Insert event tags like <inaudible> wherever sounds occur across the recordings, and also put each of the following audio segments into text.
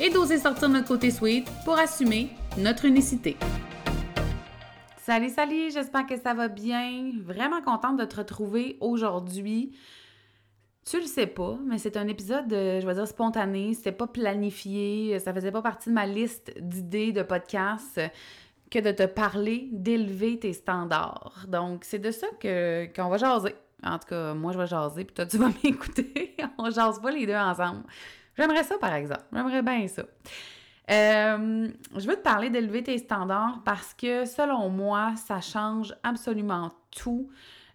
et d'oser sortir notre côté sweet pour assumer notre unicité. Salut, salut, j'espère que ça va bien. Vraiment contente de te retrouver aujourd'hui. Tu le sais pas, mais c'est un épisode, je vais dire, spontané. C'était pas planifié. Ça faisait pas partie de ma liste d'idées de podcasts que de te parler d'élever tes standards. Donc, c'est de ça que, qu'on va jaser. En tout cas, moi, je vais jaser, puis toi, tu vas <laughs> m'écouter. On jase pas les deux ensemble. J'aimerais ça, par exemple. J'aimerais bien ça. Euh, je veux te parler d'élever tes standards parce que, selon moi, ça change absolument tout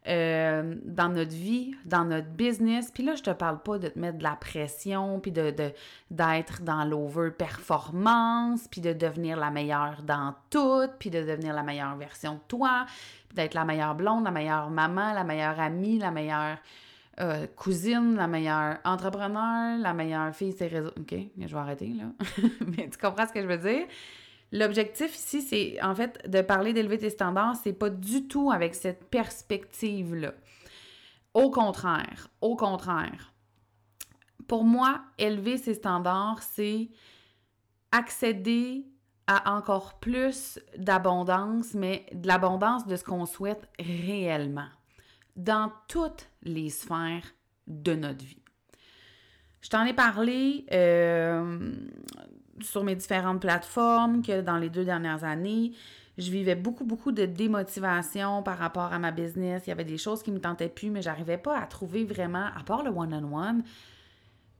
euh, dans notre vie, dans notre business. Puis là, je te parle pas de te mettre de la pression, puis d'être dans l'over-performance, puis de devenir la meilleure dans tout, puis de devenir la meilleure version de toi, puis d'être la meilleure blonde, la meilleure maman, la meilleure amie, la meilleure euh, cousine, la meilleure entrepreneur, la meilleure fille, c'est réseaux. OK, je vais arrêter là. <laughs> Mais tu comprends ce que je veux dire? L'objectif ici, c'est en fait de parler d'élever tes standards, c'est pas du tout avec cette perspective-là. Au contraire, au contraire. Pour moi, élever ses standards, c'est accéder à encore plus d'abondance, mais de l'abondance de ce qu'on souhaite réellement dans toutes les sphères de notre vie. Je t'en ai parlé euh, sur mes différentes plateformes que dans les deux dernières années, je vivais beaucoup, beaucoup de démotivation par rapport à ma business. Il y avait des choses qui ne me tentaient plus, mais j'arrivais pas à trouver vraiment, à part le one-on-one,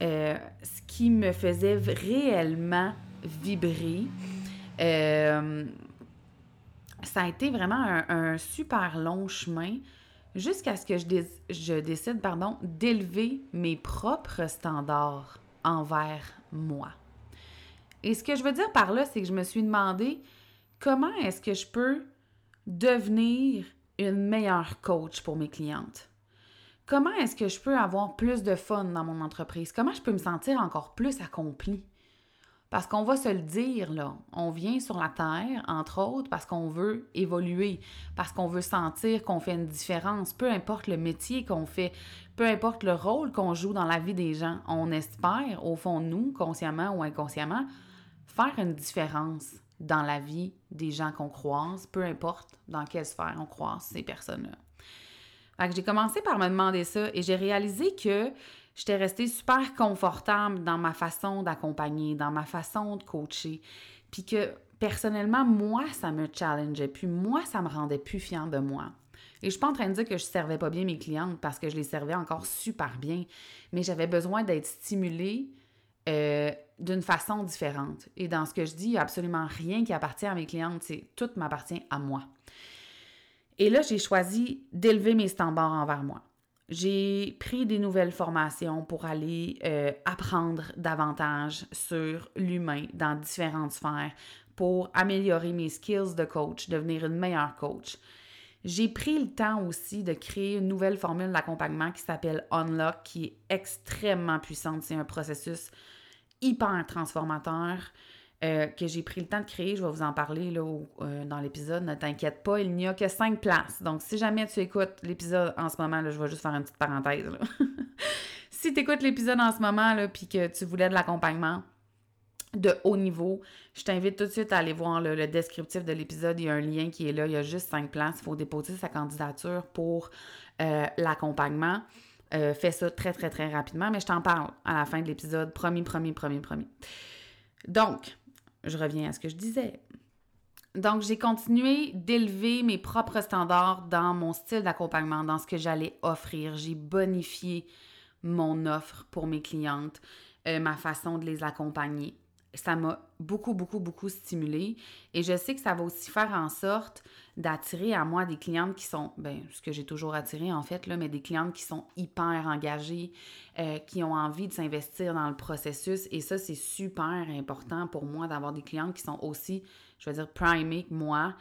euh, ce qui me faisait réellement vibrer. Euh, ça a été vraiment un super long chemin jusqu'à ce que je, décide pardon, d'élever mes propres standards envers moi. Et ce que je veux dire par là, c'est que je me suis demandé comment est-ce que je peux devenir une meilleure coach pour mes clientes? Comment est-ce que je peux avoir plus de fun dans mon entreprise? Comment je peux me sentir encore plus accomplie? Parce qu'on va se le dire, là, on vient sur la Terre, entre autres, parce qu'on veut évoluer, parce qu'on veut sentir qu'on fait une différence, peu importe le métier qu'on fait, peu importe le rôle qu'on joue dans la vie des gens. On espère, au fond nous, consciemment ou inconsciemment, faire une différence dans la vie des gens qu'on croise, peu importe dans quelle sphère on croise ces personnes-là. J'ai commencé par me demander ça et j'ai réalisé que j'étais restée super confortable dans ma façon d'accompagner, dans ma façon de coacher. Puis que personnellement, moi, ça me challengeait. Puis moi, ça me rendait plus fière de moi. Et je suis pas en train de dire que je servais pas bien mes clientes parce que je les servais encore super bien, mais j'avais besoin d'être stimulée euh, d'une façon différente. Et dans ce que je dis, il a absolument rien qui appartient à mes clientes, c'est tout m'appartient à moi. Et là, j'ai choisi d'élever mes standards envers moi. J'ai pris des nouvelles formations pour aller euh, apprendre davantage sur l'humain dans différentes sphères pour améliorer mes skills de coach, devenir une meilleure coach. J'ai pris le temps aussi de créer une nouvelle formule d'accompagnement qui s'appelle Unlock, qui est extrêmement puissante. C'est un processus hyper transformateur. Euh, que j'ai pris le temps de créer. Je vais vous en parler euh, dans l'épisode. Ne t'inquiète pas, il n'y a que cinq places. Donc, si jamais tu écoutes l'épisode en ce moment, je vais juste faire une petite parenthèse. <laughs> si tu écoutes l'épisode en ce moment, puis que tu voulais de l'accompagnement de haut niveau, je t'invite tout de suite à aller voir le descriptif de l'épisode. Il y a un lien qui est là. Il y a juste cinq places. Il faut déposer sa candidature pour euh, l'accompagnement. fais ça très, très, très rapidement, mais je t'en parle à la fin de l'épisode. Promis, promis, promis, promis. Donc, je reviens à ce que je disais. Donc, j'ai continué d'élever mes propres standards dans mon style d'accompagnement, dans ce que j'allais offrir. J'ai bonifié mon offre pour mes clientes, euh, ma façon de les accompagner. Ça m'a beaucoup, beaucoup, beaucoup stimulé. Et je sais que ça va aussi faire en sorte d'attirer à moi des clientes qui sont, ben, ce que j'ai toujours attiré en fait, là, mais des clientes qui sont hyper engagées, euh, qui ont envie de s'investir dans le processus. Et ça, c'est super important pour moi d'avoir des clientes qui sont aussi, je veux dire, primées que moi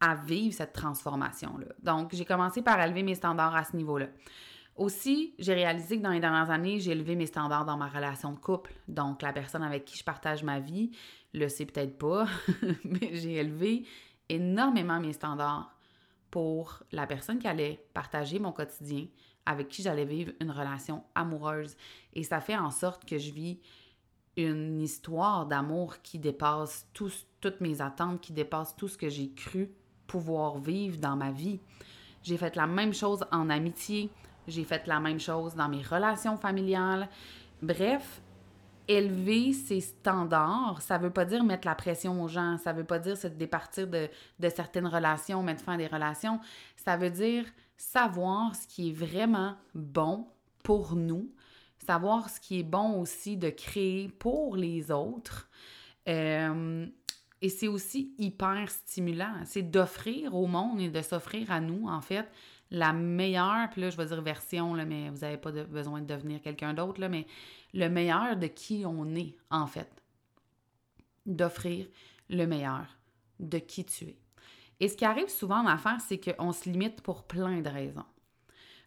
à vivre cette transformation-là. Donc, j'ai commencé par élever mes standards à ce niveau-là. Aussi, j'ai réalisé que dans les dernières années, j'ai élevé mes standards dans ma relation de couple. Donc, la personne avec qui je partage ma vie le sait peut-être pas, <laughs> mais j'ai élevé énormément mes standards pour la personne qui allait partager mon quotidien, avec qui j'allais vivre une relation amoureuse. Et ça fait en sorte que je vis une histoire d'amour qui dépasse toutes mes attentes, qui dépasse tout ce que j'ai cru pouvoir vivre dans ma vie. J'ai fait la même chose en amitié, j'ai fait la même chose dans mes relations familiales. Bref, élever ses standards, ça veut pas dire mettre la pression aux gens, ça veut pas dire se départir de, de certaines relations, mettre fin à des relations. Ça veut dire savoir ce qui est vraiment bon pour nous, savoir ce qui est bon aussi de créer pour les autres. Euh, et c'est aussi hyper stimulant. C'est d'offrir au monde et de s'offrir à nous, en fait, la meilleure, puis là, je vais dire version, là, mais vous n'avez pas besoin de devenir quelqu'un d'autre, mais le meilleur de qui on est, en fait. D'offrir le meilleur de qui tu es. Et ce qui arrive souvent en affaires, c'est qu'on se limite pour plein de raisons.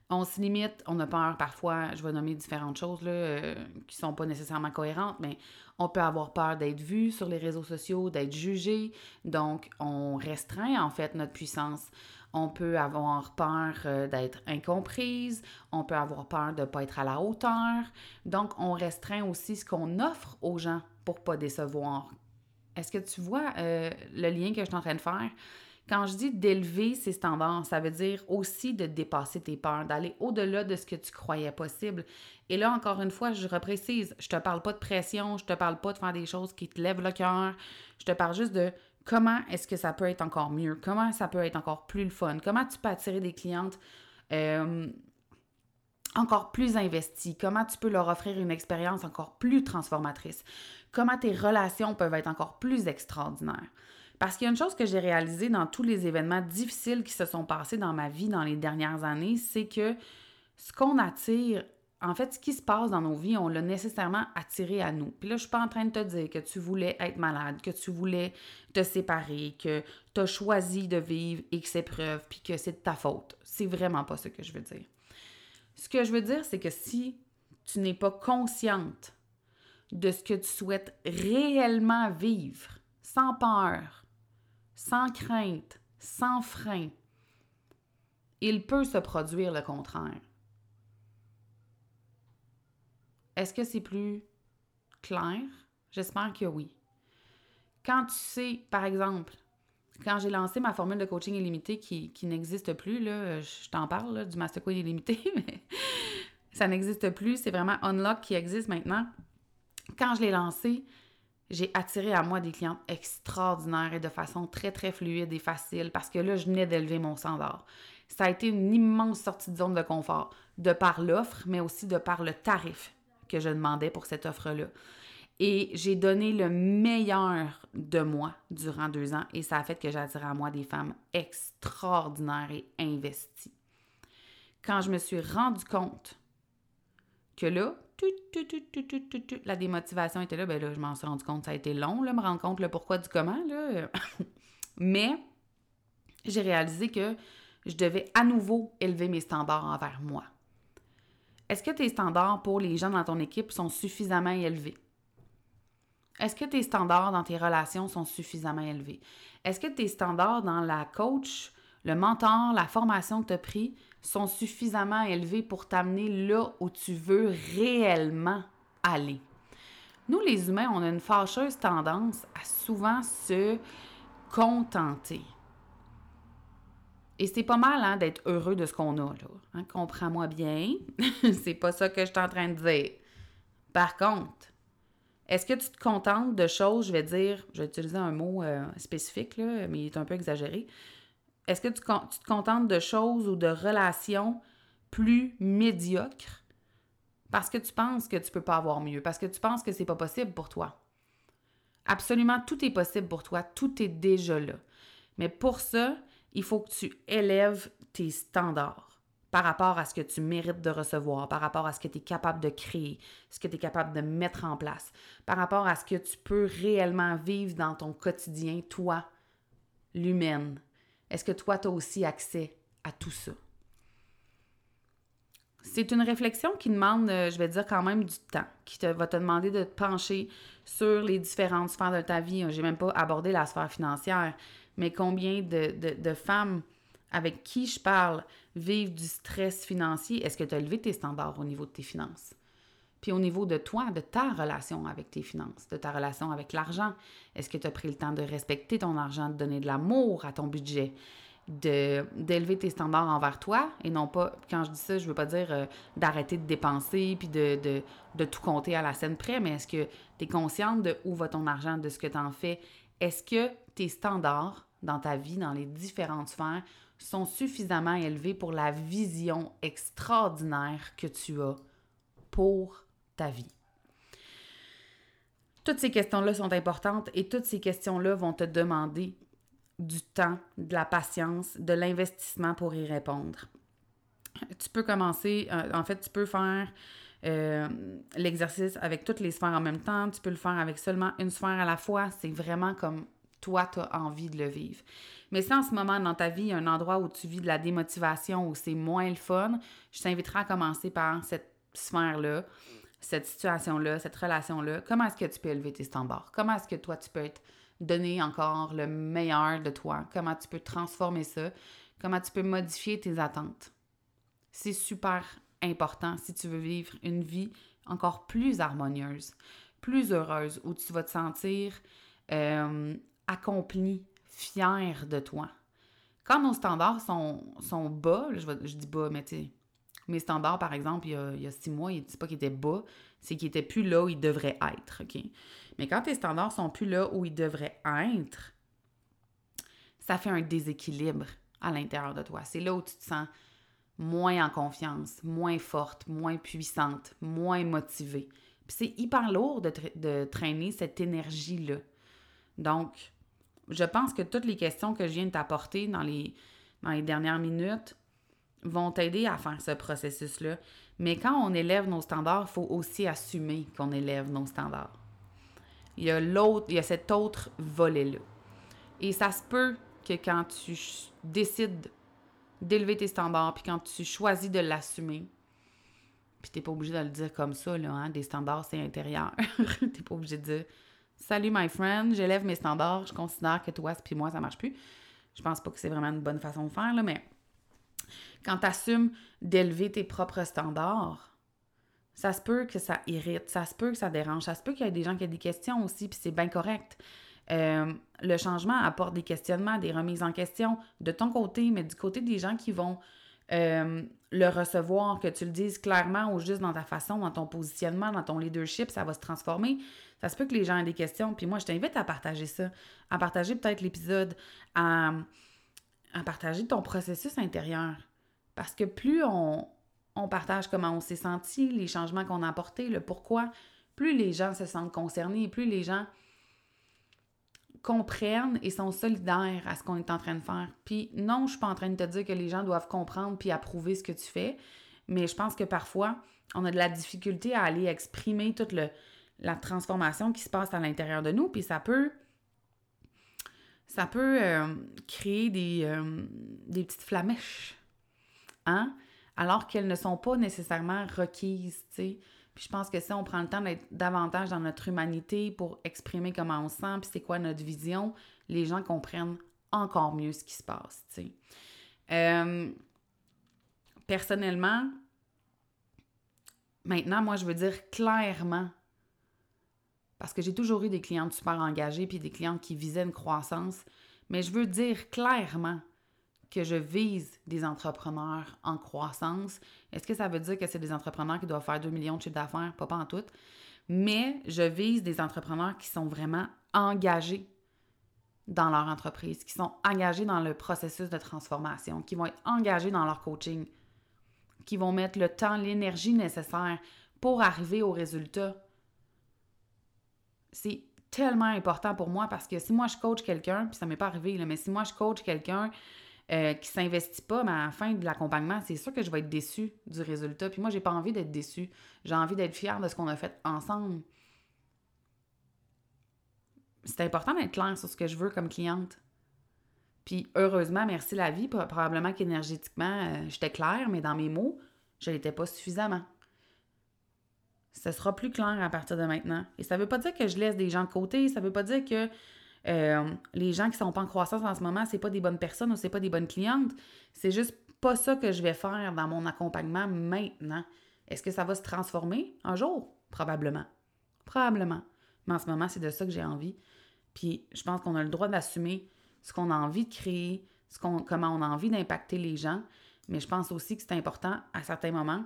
On se limite, on a peur parfois, je vais nommer différentes choses là, euh, qui sont pas nécessairement cohérentes, mais on peut avoir peur d'être vu sur les réseaux sociaux, d'être jugé, donc on restreint en fait notre puissance. On peut avoir peur euh, d'être incomprise, on peut avoir peur de ne pas être à la hauteur, donc on restreint aussi ce qu'on offre aux gens pour pas décevoir. Est-ce que tu vois euh, le lien que je suis en train de faire? Quand je dis d'élever ses standards, ça veut dire aussi de dépasser tes peurs, d'aller au-delà de ce que tu croyais possible. Et là, encore une fois, je reprécise, je te parle pas de pression, je te parle pas de faire des choses qui te lèvent le cœur, je te parle juste de comment est-ce que ça peut être encore mieux, comment ça peut être encore plus le fun, comment tu peux attirer des clientes euh, encore plus investies, comment tu peux leur offrir une expérience encore plus transformatrice, comment tes relations peuvent être encore plus extraordinaires? Parce qu'il y a une chose que j'ai réalisée dans tous les événements difficiles qui se sont passés dans ma vie dans les dernières années, c'est que ce qu'on attire, en fait, ce qui se passe dans nos vies, on l'a nécessairement attiré à nous. Puis là, je suis pas en train de te dire que tu voulais être malade, que tu voulais te séparer, que tu as choisi de vivre X épreuves, puis que c'est de ta faute. C'est vraiment pas ce que je veux dire. Ce que je veux dire, c'est que si tu n'es pas consciente de ce que tu souhaites réellement vivre, sans peur, sans crainte, sans frein, il peut se produire le contraire. Est-ce que c'est plus clair? J'espère que oui. Quand tu sais, par exemple, quand j'ai lancé ma formule de coaching illimité qui, n'existe plus, là, je t'en parle du Master illimité, <laughs> mais ça n'existe plus. C'est vraiment Unlock qui existe maintenant. Quand je l'ai lancé, j'ai attiré à moi des clientes extraordinaires et de façon très, très fluide et facile parce que là, je venais d'élever mon standard. Ça a été une immense sortie de zone de confort, de par l'offre, mais aussi de par le tarif que je demandais pour cette offre-là. Et j'ai donné le meilleur de moi durant deux ans et ça a fait que attiré à moi des femmes extraordinaires et investies. Quand je me suis rendu compte que là, la démotivation était là, ben là, je m'en suis rendu compte, ça a été long, là, me rendre compte le pourquoi du comment, là. <laughs> Mais j'ai réalisé que je devais à nouveau élever mes standards envers moi. Est-ce que tes standards pour les gens dans ton équipe sont suffisamment élevés? Est-ce que tes standards dans tes relations sont suffisamment élevés? Est-ce que tes standards dans la coach, le mentor, la formation que tu as pris sont suffisamment élevés pour t'amener là où tu veux réellement aller? Nous, les humains, on a une fâcheuse tendance à souvent se contenter. Et c'est pas mal hein, d'être heureux de ce qu'on a. Hein, comprends-moi bien. <laughs> c'est pas ça que je suis en train de dire. Par contre, est-ce que tu te contentes de choses, je vais dire, je vais utiliser un mot euh, spécifique, là, mais il est un peu exagéré. Est-ce que tu, te contentes de choses ou de relations plus médiocres parce que tu penses que tu peux pas avoir mieux, parce que tu penses que c'est pas possible pour toi? Absolument tout est possible pour toi, tout est déjà là. Mais pour ça, il faut que tu élèves tes standards par rapport à ce que tu mérites de recevoir, par rapport à ce que tu es capable de créer, ce que tu es capable de mettre en place, par rapport à ce que tu peux réellement vivre dans ton quotidien, toi, l'humaine. Est-ce que toi, tu as aussi accès à tout ça? C'est une réflexion qui demande, euh, je vais dire, quand même du temps, qui va te demander de te pencher sur les différentes sphères de ta vie. J'ai même pas abordé la sphère financière, mais combien de, femmes avec qui je parle vivent du stress financier? Est-ce que tu as élevé tes standards au niveau de tes finances? Puis au niveau de toi, de ta relation avec tes finances, de ta relation avec l'argent, est-ce que tu as pris le temps de respecter ton argent, de donner de l'amour à ton budget, d'élever tes standards envers toi et non pas, quand je dis ça, je veux pas dire euh, d'arrêter de dépenser puis de, de, tout compter à la scène près, mais est-ce que tu es consciente de où va ton argent, de ce que tu en fais? Est-ce que tes standards dans ta vie, dans les différentes sphères, sont suffisamment élevés pour la vision extraordinaire que tu as pour ta vie? Toutes ces questions-là sont importantes et toutes ces questions-là vont te demander du temps, de la patience, de l'investissement pour y répondre. Tu peux commencer, euh, en fait, tu peux faire euh, l'exercice avec toutes les sphères en même temps, tu peux le faire avec seulement une sphère à la fois, c'est vraiment comme toi, tu as envie de le vivre. Mais si en ce moment dans ta vie, il y a un endroit où tu vis de la démotivation, où c'est moins le fun, je t'inviterai à commencer par cette sphère-là, cette situation-là, cette relation-là. Comment est-ce que tu peux élever tes standards? Comment est-ce que toi, tu peux être donner encore le meilleur de toi, comment tu peux transformer ça, comment tu peux modifier tes attentes? C'est super important si tu veux vivre une vie encore plus harmonieuse, plus heureuse, où tu vas te sentir euh, accompli, fier de toi. Quand nos standards sont, sont bas, je, je dis bas, mais tu mes standards, par exemple, il y a, six mois, il ne pas qu'ils étaient bas, c'est qu'ils n'étaient plus là où ils devraient être. OK? Mais quand tes standards sont plus là où ils devraient être, ça fait un déséquilibre à l'intérieur de toi. C'est là où tu te sens moins en confiance, moins forte, moins puissante, moins motivée. Puis c'est hyper lourd de, de traîner cette énergie-là. Donc, je pense que toutes les questions que je viens de t'apporter dans les, dans les dernières minutes vont t'aider à faire ce processus-là. Mais quand on élève nos standards, il faut aussi assumer qu'on élève nos standards. Il y a l'autre, il y a cet autre volet-là. Et ça se peut que quand tu décides d'élever tes standards, puis quand tu choisis de l'assumer, puis t'es pas obligé de le dire comme ça, là, hein, des standards, c'est intérieur. <laughs> t'es pas obligé de dire Salut my friend, j'élève mes standards, je considère que toi, puis moi, ça marche plus. Je pense pas que c'est vraiment une bonne façon de faire, là, mais quand tu assumes d'élever tes propres standards, ça se peut que ça irrite, ça se peut que ça dérange, ça se peut qu'il y ait des gens qui aient des questions aussi, puis c'est bien correct. Euh, le changement apporte des questionnements, des remises en question de ton côté, mais du côté des gens qui vont euh, le recevoir, que tu le dises clairement ou juste dans ta façon, dans ton positionnement, dans ton leadership, ça va se transformer. Ça se peut que les gens aient des questions. Puis moi, je t'invite à partager ça, à partager peut-être l'épisode, à partager ton processus intérieur. Parce que plus on, partage comment on s'est senti, les changements qu'on a apportés, le pourquoi, plus les gens se sentent concernés, plus les gens comprennent et sont solidaires à ce qu'on est en train de faire. Puis non, je suis pas en train de te dire que les gens doivent comprendre puis approuver ce que tu fais, mais je pense que parfois, on a de la difficulté à aller exprimer toute la transformation qui se passe à l'intérieur de nous, puis ça peut ça peut euh, créer des, euh, des petites flamèches Hein? alors qu'elles ne sont pas nécessairement requises, tu sais? Puis je pense que si on prend le temps d'être davantage dans notre humanité pour exprimer comment on se sent, puis c'est quoi notre vision, les gens comprennent encore mieux ce qui se passe, tu sais? Euh, personnellement, maintenant, moi, je veux dire clairement, parce que j'ai toujours eu des clientes super engagées, puis des clientes qui visaient une croissance, mais je veux dire clairement que je vise des entrepreneurs en croissance. Est-ce que ça veut dire que c'est des entrepreneurs qui doivent faire 2 millions de chiffres d'affaires? Pas, pas en tout. Mais je vise des entrepreneurs qui sont vraiment engagés dans leur entreprise, qui sont engagés dans le processus de transformation, qui vont être engagés dans leur coaching, qui vont mettre le temps, l'énergie nécessaire pour arriver au résultat. C'est tellement important pour moi parce que si moi je coach quelqu'un, puis ça m'est pas arrivé, là, mais si moi je coach quelqu'un euh, qui s'investit pas, mais à la fin de l'accompagnement, c'est sûr que je vais être déçue du résultat. Puis moi, j'ai pas envie d'être déçue. J'ai envie d'être fière de ce qu'on a fait ensemble. C'est important d'être clair sur ce que je veux comme cliente. Puis heureusement, merci la vie, probablement qu'énergétiquement, euh, j'étais claire, mais dans mes mots, je l'étais pas suffisamment. Ce sera plus clair à partir de maintenant. Et ça veut pas dire que je laisse des gens de côté, ça veut pas dire que euh, les gens qui sont pas en croissance en ce moment, c'est pas des bonnes personnes ou c'est pas des bonnes clientes. C'est juste pas ça que je vais faire dans mon accompagnement maintenant. Est-ce que ça va se transformer? Un jour? Probablement. Probablement. Mais en ce moment, c'est de ça que j'ai envie. Puis je pense qu'on a le droit d'assumer ce qu'on a envie de créer, ce qu'on, comment on a envie d'impacter les gens. Mais je pense aussi que c'est important, à certains moments,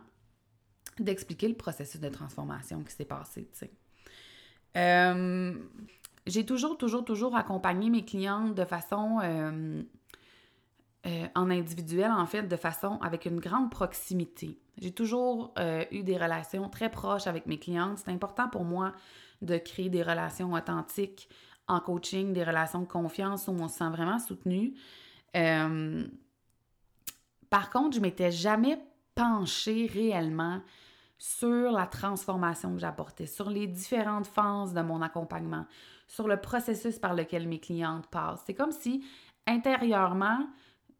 d'expliquer le processus de transformation qui s'est passé. Euh, j'ai toujours, toujours, toujours accompagné mes clientes de façon euh, euh, en individuel, en fait, de façon avec une grande proximité. J'ai toujours eu des relations très proches avec mes clientes. C'est important pour moi de créer des relations authentiques, en coaching, des relations de confiance où on se sent vraiment soutenu. Par contre, je m'étais jamais penchée réellement sur la transformation que j'apportais, sur les différentes phases de mon accompagnement, sur le processus par lequel mes clientes passent. C'est comme si intérieurement,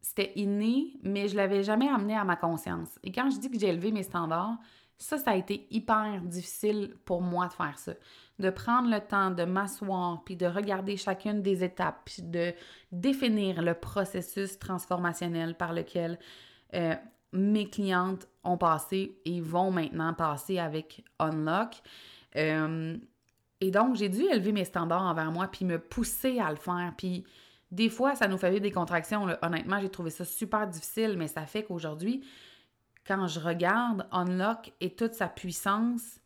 c'était inné, mais je l'avais jamais amené à ma conscience. Et quand je dis que j'ai élevé mes standards, ça, ça a été hyper difficile pour moi de faire ça de prendre le temps de m'asseoir, puis de regarder chacune des étapes, puis de définir le processus transformationnel par lequel euh, mes clientes ont passé et vont maintenant passer avec Unlock. Euh, et donc, j'ai dû élever mes standards envers moi, puis me pousser à le faire. Puis des fois, ça nous fait des contractions. Honnêtement, j'ai trouvé ça super difficile, mais ça fait qu'aujourd'hui, quand je regarde Unlock et toute sa puissance,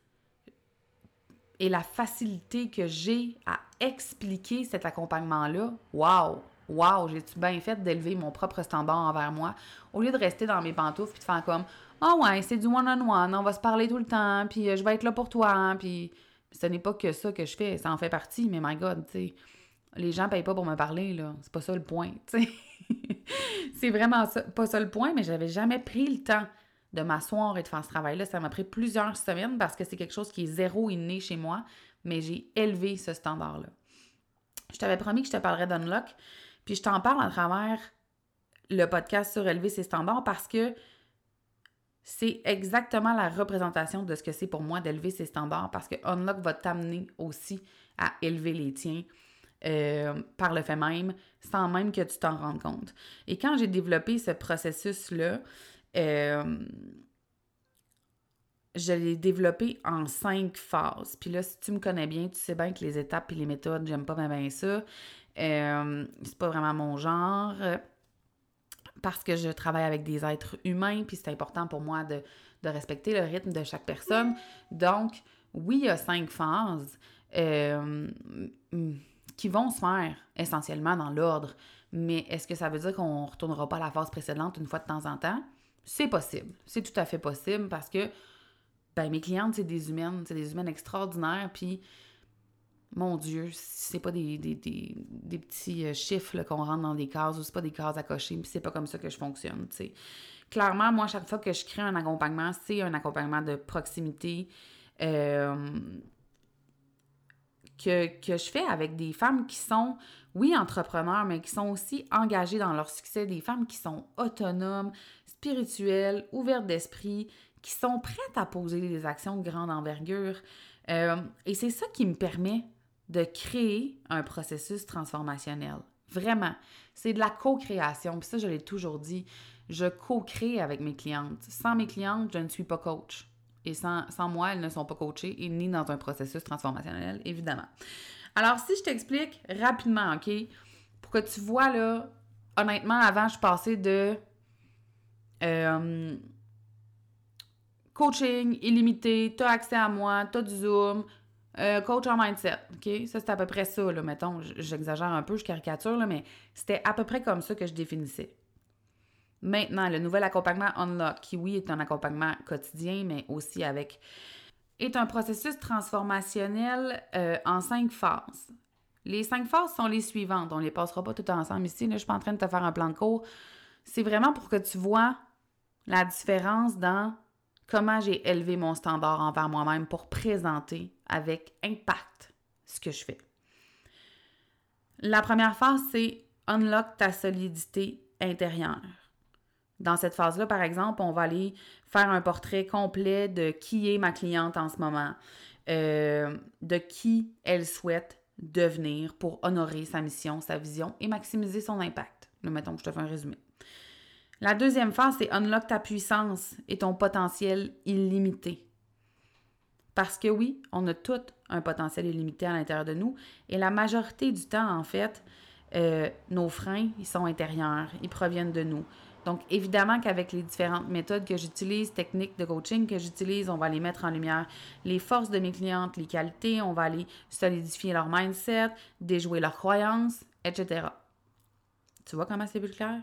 et la facilité que j'ai à expliquer cet accompagnement-là, wow! Wow, j'ai-tu bien fait d'élever mon propre standard envers moi? Au lieu de rester dans mes pantoufles puis de faire comme Ah oh ouais, c'est du one-on-one, on va se parler tout le temps, puis euh, je vais être là pour toi, puis ce n'est pas que ça que je fais, ça en fait partie, mais my God, tu sais, les gens payent pas pour me parler, là, c'est pas ça le point, tu sais. <laughs> c'est vraiment pas ça le point, mais j'avais jamais pris le temps de m'asseoir et de faire ce travail-là. Ça m'a pris plusieurs semaines parce que c'est quelque chose qui est zéro inné chez moi, mais j'ai élevé ce standard-là. Je t'avais promis que je te parlerais d'Unlock, puis je t'en parle à travers le podcast sur élever ses standards parce que c'est exactement la représentation de ce que c'est pour moi d'élever ses standards parce que Unlock va t'amener aussi à élever les tiens. Euh, par le fait même, sans même que tu t'en rendes compte. Et quand j'ai développé ce processus-là, euh, je l'ai développé en cinq phases. Puis là, si tu me connais bien, tu sais bien que les étapes et les méthodes, j'aime pas bien, ça. Euh, c'est pas vraiment mon genre. Parce que je travaille avec des êtres humains, puis c'est important pour moi de, respecter le rythme de chaque personne. Donc, oui, il y a cinq phases euh, qui vont se faire essentiellement dans l'ordre. Mais est-ce que ça veut dire qu'on ne retournera pas à la phase précédente une fois de temps en temps? C'est possible. C'est tout à fait possible parce que ben, mes clientes, c'est des humaines, c'est des humaines extraordinaires. Puis, mon Dieu, c'est pas des, petits euh, chiffres qu'on rentre dans des cases ou c'est pas des cases à cocher, puis c'est pas comme ça que je fonctionne. Clairement, moi, chaque fois que je crée un accompagnement, c'est un accompagnement de proximité. Euh, que, que, je fais avec des femmes qui sont, oui, entrepreneurs, mais qui sont aussi engagées dans leur succès, des femmes qui sont autonomes, spirituelles, ouvertes d'esprit, qui sont prêtes à poser des actions de grande envergure. Euh, et c'est ça qui me permet de créer un processus transformationnel. Vraiment. C'est de la co-création. Puis ça, je l'ai toujours dit. Je co-crée avec mes clientes. Sans mes clientes, je ne suis pas coach. Et sans, moi, elles ne sont pas coachées ni dans un processus transformationnel, évidemment. Alors, si je t'explique rapidement, OK, pour que tu vois, là, honnêtement, avant, je passais de euh, coaching illimité, tu as accès à moi, tu as du Zoom, euh, coach en mindset, OK? Ça, c'est à peu près ça, là, mettons. J'exagère un peu, je caricature, là, mais c'était à peu près comme ça que je définissais. Maintenant, le nouvel accompagnement Unlock, qui, oui, est un accompagnement quotidien, mais aussi avec est un processus transformationnel euh, en cinq phases. Les cinq phases sont les suivantes. On les passera pas toutes ensemble ici. Là, je suis pas en train de te faire un plan de cours. C'est vraiment pour que tu vois la différence dans comment j'ai élevé mon standard envers moi-même pour présenter avec impact ce que je fais. La première phase, c'est unlock ta solidité intérieure. Dans cette phase-là, par exemple, on va aller faire un portrait complet de qui est ma cliente en ce moment, euh, de qui elle souhaite devenir pour honorer sa mission, sa vision et maximiser son impact. Nous mettons que je te fais un résumé. La deuxième phase, c'est unlock ta puissance et ton potentiel illimité. Parce que oui, on a tout un potentiel illimité à l'intérieur de nous et la majorité du temps, en fait, euh, nos freins, ils sont intérieurs, ils proviennent de nous. Donc, évidemment qu'avec les différentes méthodes que j'utilise, techniques de coaching que j'utilise, on va les mettre en lumière les forces de mes clientes, les qualités, on va aller solidifier leur mindset, déjouer leurs croyances, etc. Tu vois comment c'est plus clair?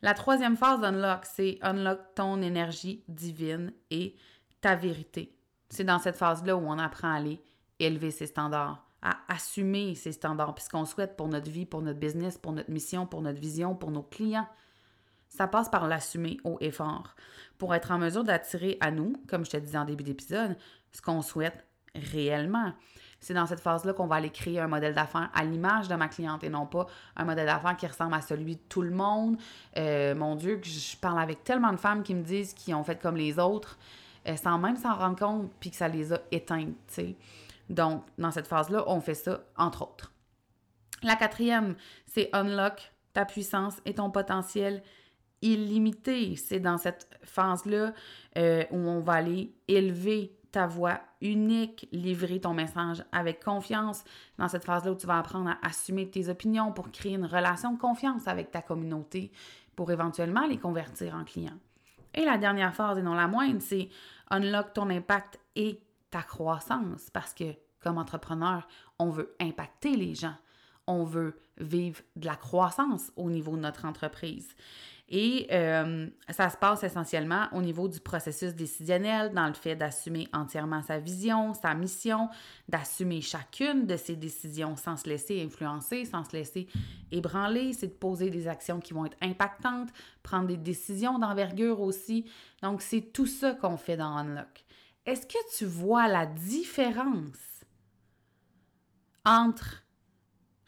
La troisième phase d'Unlock, c'est Unlock ton énergie divine et ta vérité. C'est dans cette phase-là où on apprend à aller élever ses standards, à assumer ses standards, puisqu'on souhaite pour notre vie, pour notre business, pour notre mission, pour notre vision, pour nos clients. Ça passe par l'assumer haut et fort pour être en mesure d'attirer à nous, comme je te disais en début d'épisode, ce qu'on souhaite réellement. C'est dans cette phase-là qu'on va aller créer un modèle d'affaires à l'image de ma cliente et non pas un modèle d'affaires qui ressemble à celui de tout le monde. Euh, mon Dieu, je parle avec tellement de femmes qui me disent qu'ils ont fait comme les autres euh, sans même s'en rendre compte puis que ça les a éteintes. Donc, dans cette phase-là, on fait ça entre autres. La quatrième, c'est unlock ta puissance et ton potentiel illimité. C'est dans cette phase-là euh, où on va aller élever ta voix unique, livrer ton message avec confiance. Dans cette phase-là où tu vas apprendre à assumer tes opinions pour créer une relation de confiance avec ta communauté, pour éventuellement les convertir en clients. Et la dernière phase, et non la moindre, c'est unlock ton impact et ta croissance. Parce que comme entrepreneur, on veut impacter les gens on veut vivre de la croissance au niveau de notre entreprise. Et euh, ça se passe essentiellement au niveau du processus décisionnel, dans le fait d'assumer entièrement sa vision, sa mission, d'assumer chacune de ses décisions sans se laisser influencer, sans se laisser ébranler. C'est de poser des actions qui vont être impactantes, prendre des décisions d'envergure aussi. Donc, c'est tout ça qu'on fait dans Unlock. Est-ce que tu vois la différence entre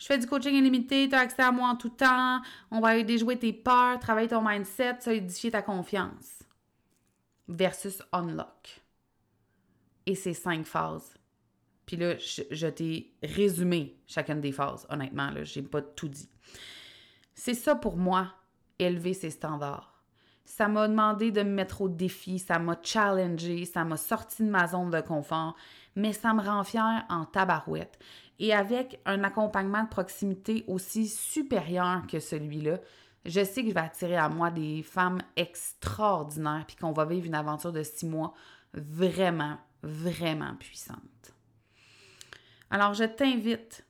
je fais du coaching illimité, tu as accès à moi en tout temps, on va déjouer tes peurs, travailler ton mindset, solidifier ta confiance. Versus unlock. Et ces cinq phases. Puis là, je, t'ai résumé chacune des phases, honnêtement, là, j'ai pas tout dit. C'est ça pour moi, élever ses standards. Ça m'a demandé de me mettre au défi, ça m'a challengé, ça m'a sorti de ma zone de confort, mais ça me rend fière en tabarouette et avec un accompagnement de proximité aussi supérieur que celui-là, je sais que je vais attirer à moi des femmes extraordinaires puis qu'on va vivre une aventure de six mois vraiment, vraiment puissante. Alors, je t'invite,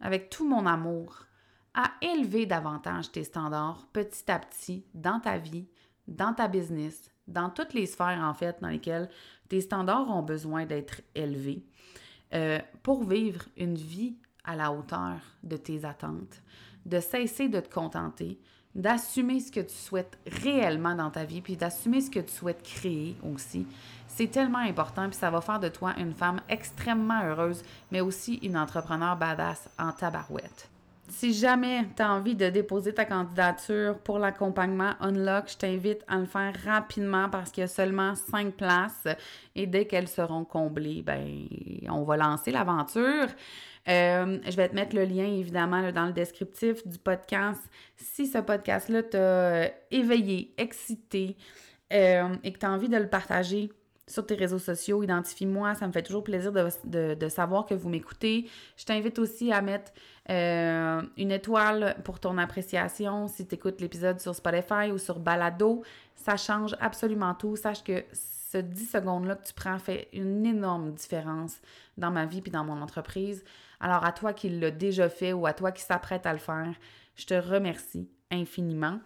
avec tout mon amour, à élever davantage tes standards petit à petit dans ta vie, dans ta business, dans toutes les sphères en fait dans lesquelles tes standards ont besoin d'être élevés. Euh, pour vivre une vie à la hauteur de tes attentes, de cesser de te contenter, d'assumer ce que tu souhaites réellement dans ta vie, puis d'assumer ce que tu souhaites créer aussi. C'est tellement important, puis ça va faire de toi une femme extrêmement heureuse, mais aussi une entrepreneur badass en tabarouette. Si jamais tu as envie de déposer ta candidature pour l'accompagnement Unlock, je t'invite à le faire rapidement parce qu'il y a seulement cinq places et dès qu'elles seront comblées, ben on va lancer l'aventure. Euh, je vais te mettre le lien évidemment dans le descriptif du podcast. Si ce podcast-là t'a éveillé, excité euh, et que tu as envie de le partager, sur tes réseaux sociaux, identifie-moi, ça me fait toujours plaisir de, savoir que vous m'écoutez. Je t'invite aussi à mettre euh, une étoile pour ton appréciation si tu écoutes l'épisode sur Spotify ou sur Balado. Ça change absolument tout. Sache que ce 10 secondes-là que tu prends fait une énorme différence dans ma vie puis dans mon entreprise. Alors à toi qui l'as déjà fait ou à toi qui s'apprête à le faire, je te remercie infiniment.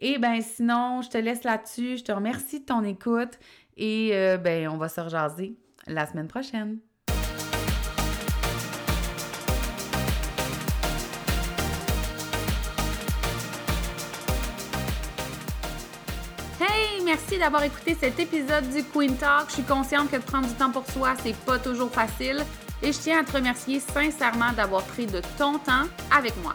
Et ben sinon, je te laisse là-dessus. Je te remercie de ton écoute et euh, ben on va se rejaser la semaine prochaine. Hey, merci d'avoir écouté cet épisode du Queen Talk. Je suis consciente que de prendre du temps pour soi, c'est pas toujours facile. Et je tiens à te remercier sincèrement d'avoir pris de ton temps avec moi.